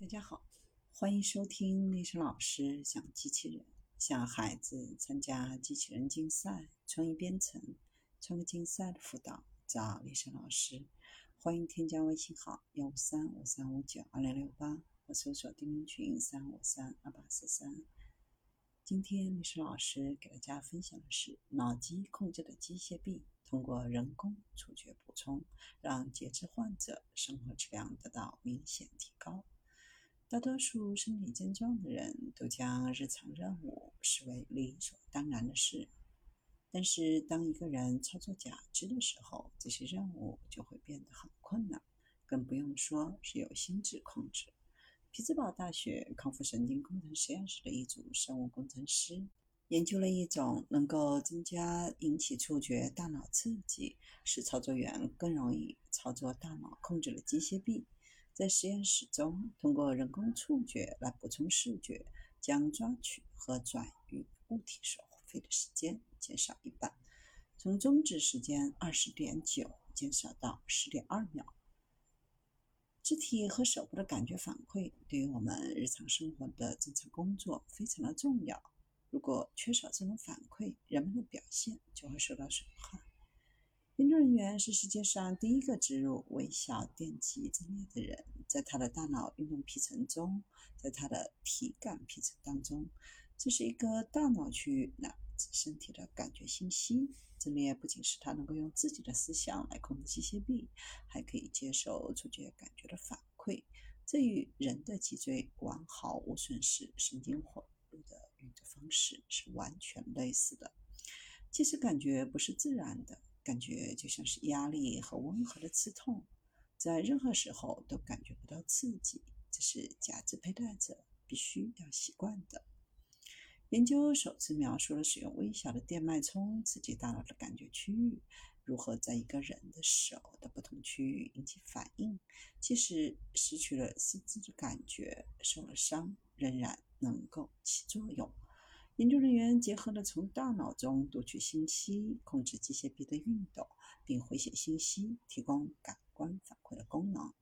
大家好，欢迎收听丽莎老师讲机器人，向孩子参加机器人竞赛、创意编程、创客竞赛的辅导，找丽莎老师。欢迎添加微信号幺五三五三五九二零六八，或搜索钉钉群三五三二八四三。今天丽莎老师给大家分享的是脑机控制的机械臂，通过人工触觉补充，让截肢患者生活质量得到明显提高。大多数身体健壮的人都将日常任务视为理所当然的事，但是当一个人操作假肢的时候，这些任务就会变得很困难，更不用说是由心智控制。匹兹堡大学康复神经工程实验室的一组生物工程师研究了一种能够增加引起触觉大脑刺激，使操作员更容易操作大脑控制的机械臂。在实验室中，通过人工触觉来补充视觉，将抓取和转移物体所花费的时间减少一半，从终止时间二十点九减少到十点二秒。肢体和手部的感觉反馈对于我们日常生活的正常工作非常的重要。如果缺少这种反馈，人们的表现就会受到损害。研究人员是世界上第一个植入微小电极阵列的人，在他的大脑运动皮层中，在他的体感皮层当中，这是一个大脑区域来自身体的感觉信息。阵列不仅使他能够用自己的思想来控制机械臂，还可以接受触觉感觉的反馈，这与人的脊椎完好无损时神经活络的运作方式是完全类似的。即使感觉不是自然的。感觉就像是压力和温和的刺痛，在任何时候都感觉不到刺激，这是假肢佩戴者必须要习惯的。研究首次描述了使用微小的电脉冲刺激大脑的感觉区域，如何在一个人的手的不同区域引起反应，即使失去了四肢的感觉、受了伤，仍然能够起作用。研究人员结合了从大脑中读取信息、控制机械臂的运动，并回写信息、提供感官反馈的功能。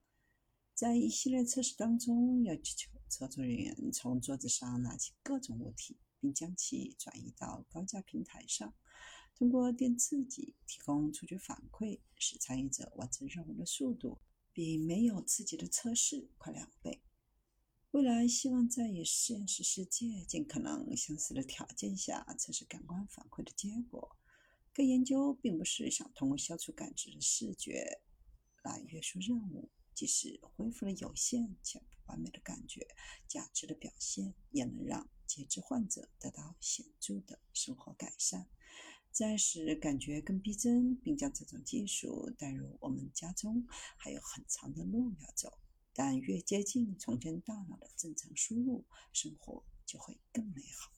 在一系列测试当中，要求操作人员从桌子上拿起各种物体，并将其转移到高架平台上，通过电刺激提供触觉反馈，使参与者完成任务的速度比没有刺激的测试快两倍。未来希望在与现实世界尽可能相似的条件下测试感官反馈的结果。该研究并不是想通过消除感知的视觉来约束任务，即使恢复了有限且不完美的感觉，假肢的表现也能让截肢患者得到显著的生活改善。在使感觉更逼真，并将这种技术带入我们家中，还有很长的路要走。但越接近重建大脑的正常输入，生活就会更美好。